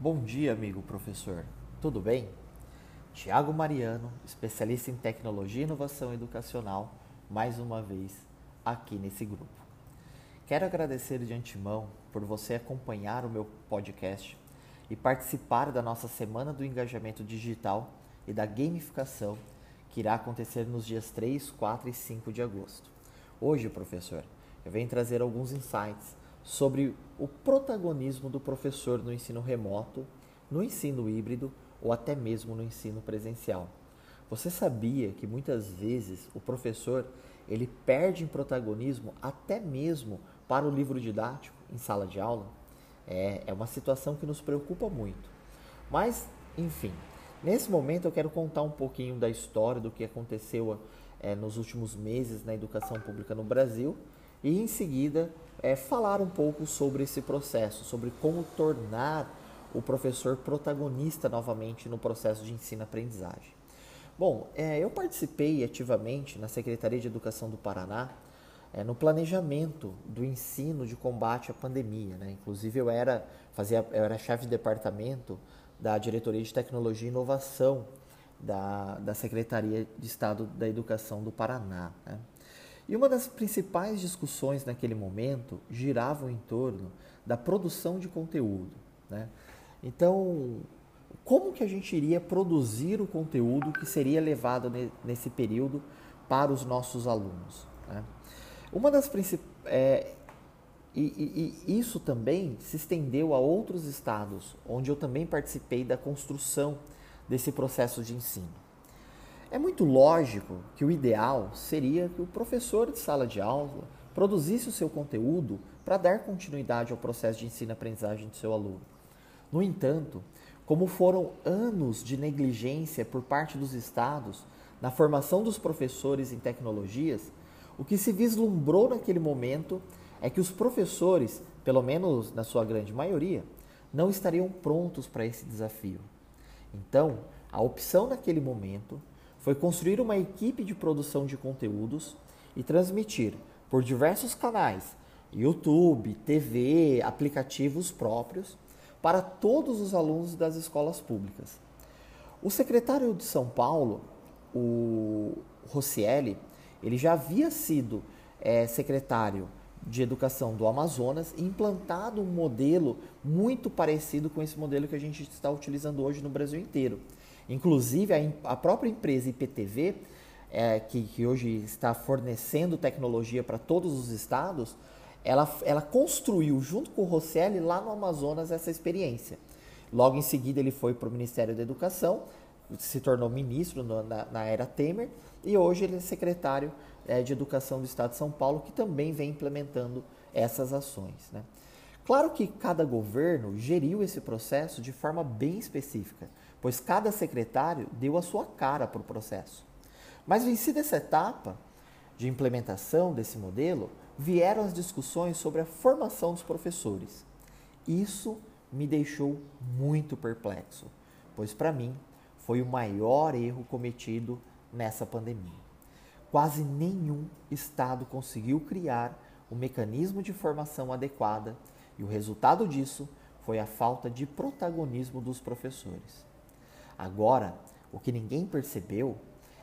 Bom dia, amigo professor. Tudo bem? Tiago Mariano, especialista em tecnologia e inovação educacional, mais uma vez aqui nesse grupo. Quero agradecer de antemão por você acompanhar o meu podcast e participar da nossa Semana do Engajamento Digital e da Gamificação, que irá acontecer nos dias 3, 4 e 5 de agosto. Hoje, professor, eu venho trazer alguns insights sobre o protagonismo do professor no ensino remoto, no ensino híbrido ou até mesmo no ensino presencial. Você sabia que muitas vezes o professor ele perde em protagonismo até mesmo para o livro didático em sala de aula? É, é uma situação que nos preocupa muito. Mas, enfim, nesse momento eu quero contar um pouquinho da história do que aconteceu é, nos últimos meses na educação pública no Brasil e em seguida é, falar um pouco sobre esse processo, sobre como tornar o professor protagonista novamente no processo de ensino-aprendizagem. Bom, é, eu participei ativamente na Secretaria de Educação do Paraná é, no planejamento do ensino de combate à pandemia. Né? Inclusive, eu era, fazia, eu era chefe de departamento da Diretoria de Tecnologia e Inovação da, da Secretaria de Estado da Educação do Paraná. Né? E uma das principais discussões naquele momento girava em torno da produção de conteúdo. Né? Então, como que a gente iria produzir o conteúdo que seria levado nesse período para os nossos alunos? Né? Uma das principais. É, e, e, e, isso também se estendeu a outros estados, onde eu também participei da construção desse processo de ensino. É muito lógico que o ideal seria que o professor de sala de aula produzisse o seu conteúdo para dar continuidade ao processo de ensino-aprendizagem do seu aluno. No entanto, como foram anos de negligência por parte dos estados na formação dos professores em tecnologias, o que se vislumbrou naquele momento é que os professores, pelo menos na sua grande maioria, não estariam prontos para esse desafio. Então, a opção naquele momento foi construir uma equipe de produção de conteúdos e transmitir por diversos canais, YouTube, TV, aplicativos próprios, para todos os alunos das escolas públicas. O secretário de São Paulo, o Rossielli, ele já havia sido é, secretário de Educação do Amazonas e implantado um modelo muito parecido com esse modelo que a gente está utilizando hoje no Brasil inteiro. Inclusive, a, a própria empresa IPTV, é, que, que hoje está fornecendo tecnologia para todos os estados, ela, ela construiu, junto com o Rosselli, lá no Amazonas, essa experiência. Logo em seguida, ele foi para o Ministério da Educação, se tornou ministro no, na, na, era Temer, e hoje ele é secretário é, de Educação do Estado de São Paulo, que também vem implementando essas ações. Né? Claro que cada governo geriu esse processo de forma bem específica, pois cada secretário deu a sua cara para o processo. Mas vencida essa etapa de implementação desse modelo, vieram as discussões sobre a formação dos professores. Isso me deixou muito perplexo, pois para mim foi o maior erro cometido nessa pandemia. Quase nenhum estado conseguiu criar um mecanismo de formação adequada e o resultado disso foi a falta de protagonismo dos professores. Agora, o que ninguém percebeu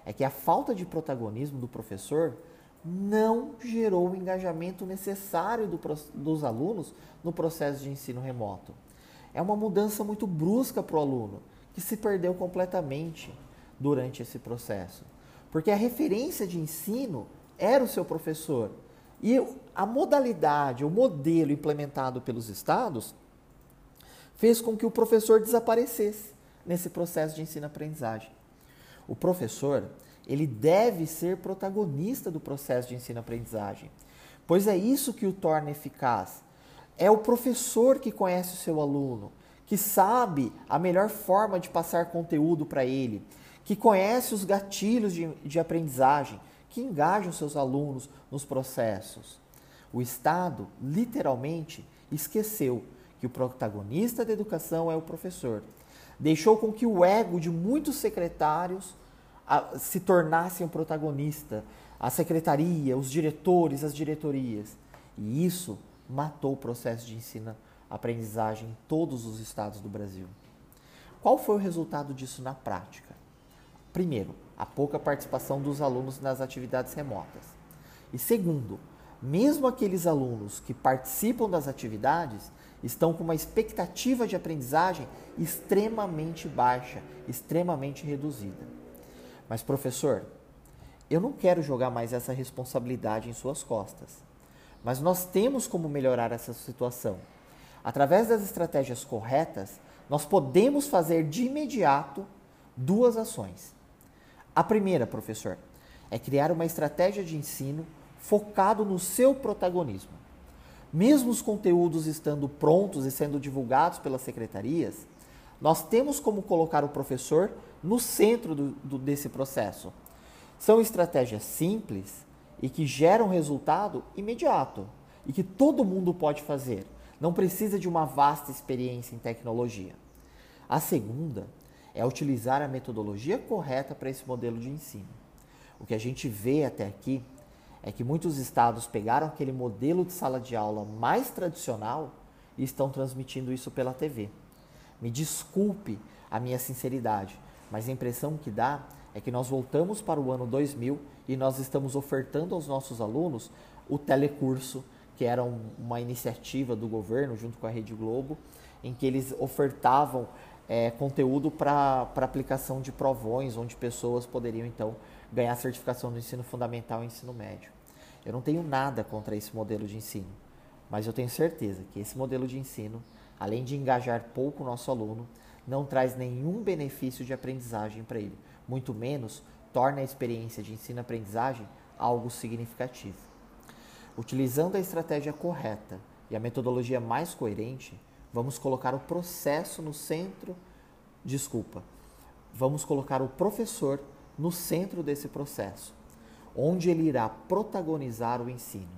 é que a falta de protagonismo do professor não gerou o engajamento necessário do, dos alunos no processo de ensino remoto. É uma mudança muito brusca para o aluno, que se perdeu completamente durante esse processo. Porque a referência de ensino era o seu professor. E a modalidade, o modelo implementado pelos estados, fez com que o professor desaparecesse nesse processo de ensino-aprendizagem. O professor, ele deve ser protagonista do processo de ensino-aprendizagem, pois é isso que o torna eficaz. É o professor que conhece o seu aluno, que sabe a melhor forma de passar conteúdo para ele, que conhece os gatilhos de, de aprendizagem, que engaja os seus alunos nos processos. O Estado, literalmente, esqueceu que o protagonista da educação é o professor. Deixou com que o ego de muitos secretários a, se tornassem o protagonista, a secretaria, os diretores, as diretorias. E isso matou o processo de ensino aprendizagem em todos os estados do Brasil. Qual foi o resultado disso na prática? Primeiro, a pouca participação dos alunos nas atividades remotas. E segundo, mesmo aqueles alunos que participam das atividades estão com uma expectativa de aprendizagem extremamente baixa, extremamente reduzida. Mas, professor, eu não quero jogar mais essa responsabilidade em suas costas. Mas nós temos como melhorar essa situação. Através das estratégias corretas, nós podemos fazer de imediato duas ações. A primeira, professor, é criar uma estratégia de ensino focado no seu protagonismo. Mesmo os conteúdos estando prontos e sendo divulgados pelas secretarias, nós temos como colocar o professor no centro do, do, desse processo. São estratégias simples e que geram resultado imediato e que todo mundo pode fazer. Não precisa de uma vasta experiência em tecnologia. A segunda é utilizar a metodologia correta para esse modelo de ensino. O que a gente vê até aqui é que muitos estados pegaram aquele modelo de sala de aula mais tradicional e estão transmitindo isso pela TV. Me desculpe a minha sinceridade, mas a impressão que dá é que nós voltamos para o ano 2000 e nós estamos ofertando aos nossos alunos o telecurso, que era uma iniciativa do governo junto com a Rede Globo, em que eles ofertavam é, conteúdo para aplicação de provões, onde pessoas poderiam então ganhar certificação no ensino fundamental e ensino médio. Eu não tenho nada contra esse modelo de ensino, mas eu tenho certeza que esse modelo de ensino, além de engajar pouco o nosso aluno, não traz nenhum benefício de aprendizagem para ele, muito menos torna a experiência de ensino-aprendizagem algo significativo. Utilizando a estratégia correta e a metodologia mais coerente, Vamos colocar o processo no centro. Desculpa. Vamos colocar o professor no centro desse processo, onde ele irá protagonizar o ensino.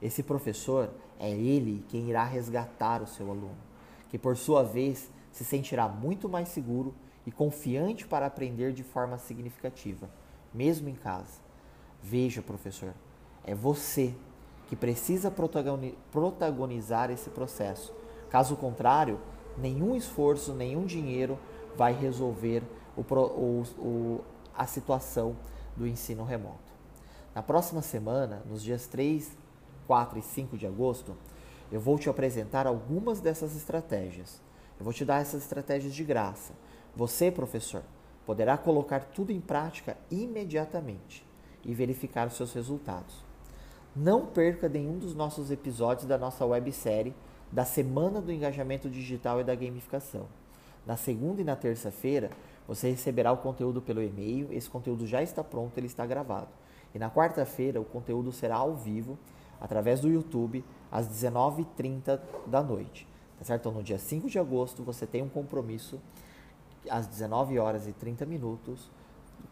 Esse professor é ele quem irá resgatar o seu aluno, que por sua vez se sentirá muito mais seguro e confiante para aprender de forma significativa, mesmo em casa. Veja, professor, é você que precisa protagonizar esse processo Caso contrário, nenhum esforço, nenhum dinheiro vai resolver o, o, o, a situação do ensino remoto. Na próxima semana, nos dias 3, 4 e 5 de agosto, eu vou te apresentar algumas dessas estratégias. Eu vou te dar essas estratégias de graça. Você, professor, poderá colocar tudo em prática imediatamente e verificar os seus resultados. Não perca nenhum dos nossos episódios da nossa websérie da Semana do Engajamento Digital e da Gamificação. Na segunda e na terça-feira, você receberá o conteúdo pelo e-mail. Esse conteúdo já está pronto, ele está gravado. E na quarta-feira, o conteúdo será ao vivo, através do YouTube, às 19h30 da noite. Tá certo? Então, no dia 5 de agosto, você tem um compromisso às 19 horas e 30 minutos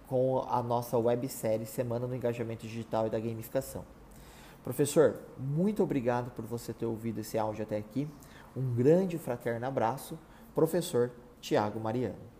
com a nossa websérie Semana do Engajamento Digital e da Gamificação. Professor, muito obrigado por você ter ouvido esse áudio até aqui. Um grande fraterno abraço, professor Tiago Mariano.